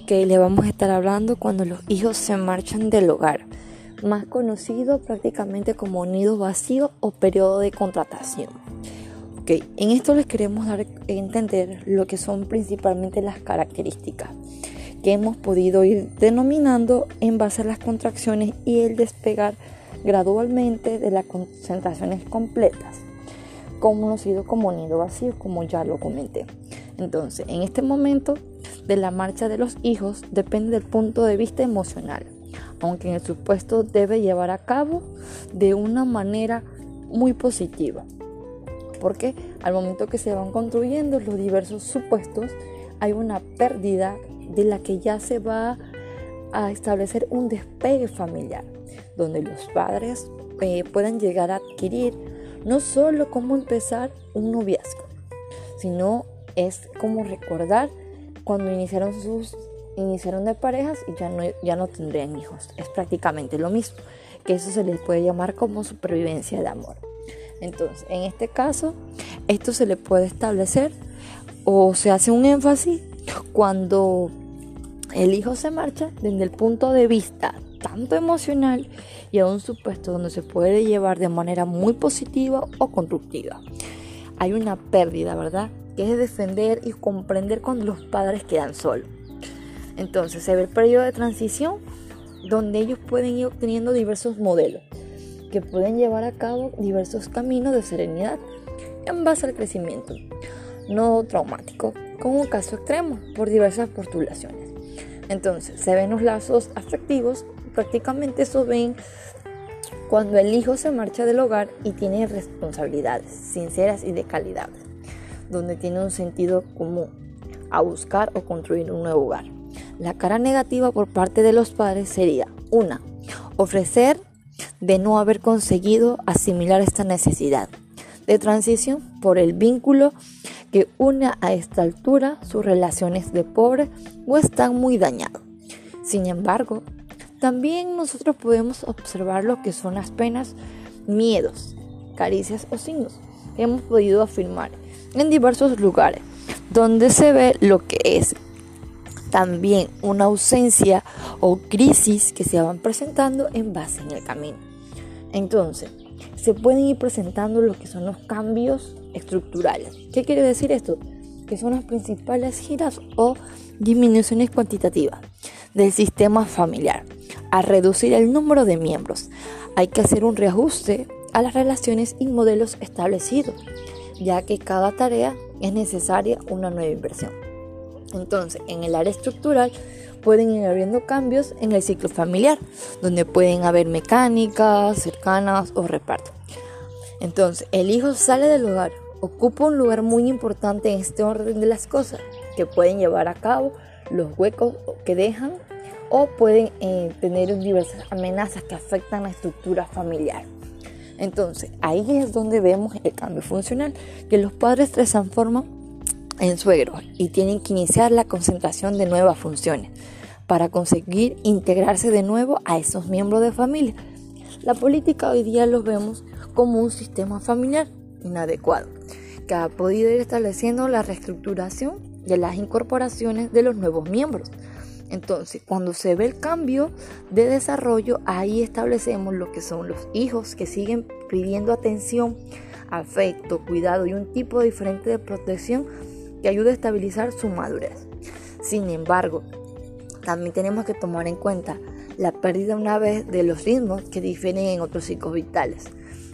Ok, le vamos a estar hablando cuando los hijos se marchan del hogar, más conocido prácticamente como nido vacío o periodo de contratación. Ok, en esto les queremos dar a entender lo que son principalmente las características que hemos podido ir denominando en base a las contracciones y el despegar gradualmente de las concentraciones completas, conocido como nido vacío, como ya lo comenté. Entonces, en este momento de la marcha de los hijos depende del punto de vista emocional, aunque en el supuesto debe llevar a cabo de una manera muy positiva. Porque al momento que se van construyendo los diversos supuestos, hay una pérdida de la que ya se va a establecer un despegue familiar, donde los padres eh, puedan llegar a adquirir no solo cómo empezar un noviazgo, sino es como recordar cuando iniciaron sus iniciaron de parejas y ya no, ya no tendrían hijos. Es prácticamente lo mismo, que eso se les puede llamar como supervivencia de amor. Entonces, en este caso, esto se le puede establecer o se hace un énfasis cuando el hijo se marcha desde el punto de vista tanto emocional y a un supuesto donde se puede llevar de manera muy positiva o constructiva. Hay una pérdida, ¿verdad? Que es defender y comprender cuando los padres quedan solos. Entonces se ve el periodo de transición donde ellos pueden ir obteniendo diversos modelos que pueden llevar a cabo diversos caminos de serenidad en base al crecimiento no traumático, como un caso extremo por diversas postulaciones. Entonces, se ven los lazos afectivos, prácticamente eso ven cuando el hijo se marcha del hogar y tiene responsabilidades sinceras y de calidad, donde tiene un sentido común a buscar o construir un nuevo hogar. La cara negativa por parte de los padres sería una, ofrecer de no haber conseguido asimilar esta necesidad de transición por el vínculo que une a esta altura sus relaciones de pobre o están muy dañados. Sin embargo, también nosotros podemos observar lo que son las penas, miedos, caricias o signos que hemos podido afirmar en diversos lugares, donde se ve lo que es también una ausencia o crisis que se van presentando en base en el camino. Entonces, se pueden ir presentando lo que son los cambios estructurales. ¿Qué quiere decir esto? Que son las principales giras o disminuciones cuantitativas del sistema familiar. A reducir el número de miembros, hay que hacer un reajuste a las relaciones y modelos establecidos, ya que cada tarea es necesaria una nueva inversión. Entonces, en el área estructural pueden ir habiendo cambios en el ciclo familiar, donde pueden haber mecánicas cercanas o reparto. Entonces, el hijo sale del hogar, ocupa un lugar muy importante en este orden de las cosas, que pueden llevar a cabo los huecos que dejan o pueden eh, tener diversas amenazas que afectan la estructura familiar. Entonces, ahí es donde vemos el cambio funcional, que los padres se transforman en suegros y tienen que iniciar la concentración de nuevas funciones para conseguir integrarse de nuevo a esos miembros de familia. La política hoy día los vemos como un sistema familiar inadecuado, que ha podido ir estableciendo la reestructuración de las incorporaciones de los nuevos miembros. Entonces, cuando se ve el cambio de desarrollo, ahí establecemos lo que son los hijos que siguen pidiendo atención, afecto, cuidado y un tipo diferente de protección que ayude a estabilizar su madurez. Sin embargo, también tenemos que tomar en cuenta la pérdida una vez de los ritmos que difieren en otros ciclos vitales.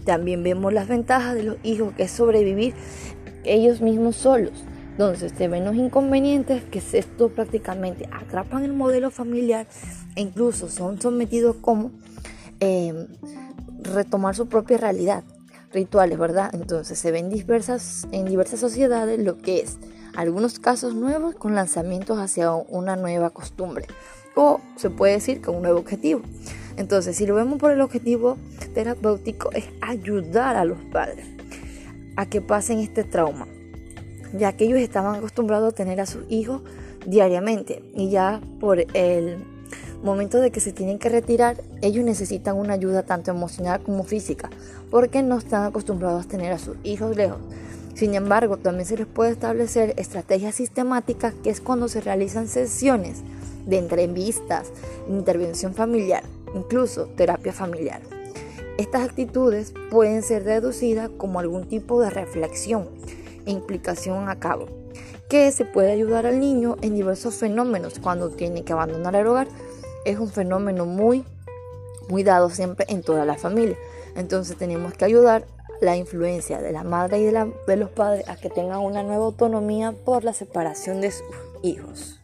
También vemos las ventajas de los hijos, que es sobrevivir ellos mismos solos. Entonces se ven los inconvenientes que esto prácticamente atrapan el modelo familiar e incluso son sometidos como em, retomar su propia realidad, rituales, ¿verdad? Entonces se ven diversas, en diversas sociedades lo que es algunos casos nuevos con lanzamientos hacia una nueva costumbre o se puede decir con un nuevo objetivo. Entonces, si lo vemos por el objetivo terapéutico es ayudar a los padres a que pasen este trauma, ya que ellos estaban acostumbrados a tener a sus hijos diariamente y ya por el momento de que se tienen que retirar, ellos necesitan una ayuda tanto emocional como física, porque no están acostumbrados a tener a sus hijos lejos. Sin embargo, también se les puede establecer estrategias sistemáticas, que es cuando se realizan sesiones de entrevistas, intervención familiar, incluso terapia familiar. Estas actitudes pueden ser deducidas como algún tipo de reflexión e implicación a cabo, que se puede ayudar al niño en diversos fenómenos cuando tiene que abandonar el hogar. Es un fenómeno muy, muy dado siempre en toda la familia. Entonces tenemos que ayudar la influencia de la madre y de, de los padres a que tengan una nueva autonomía por la separación de sus hijos.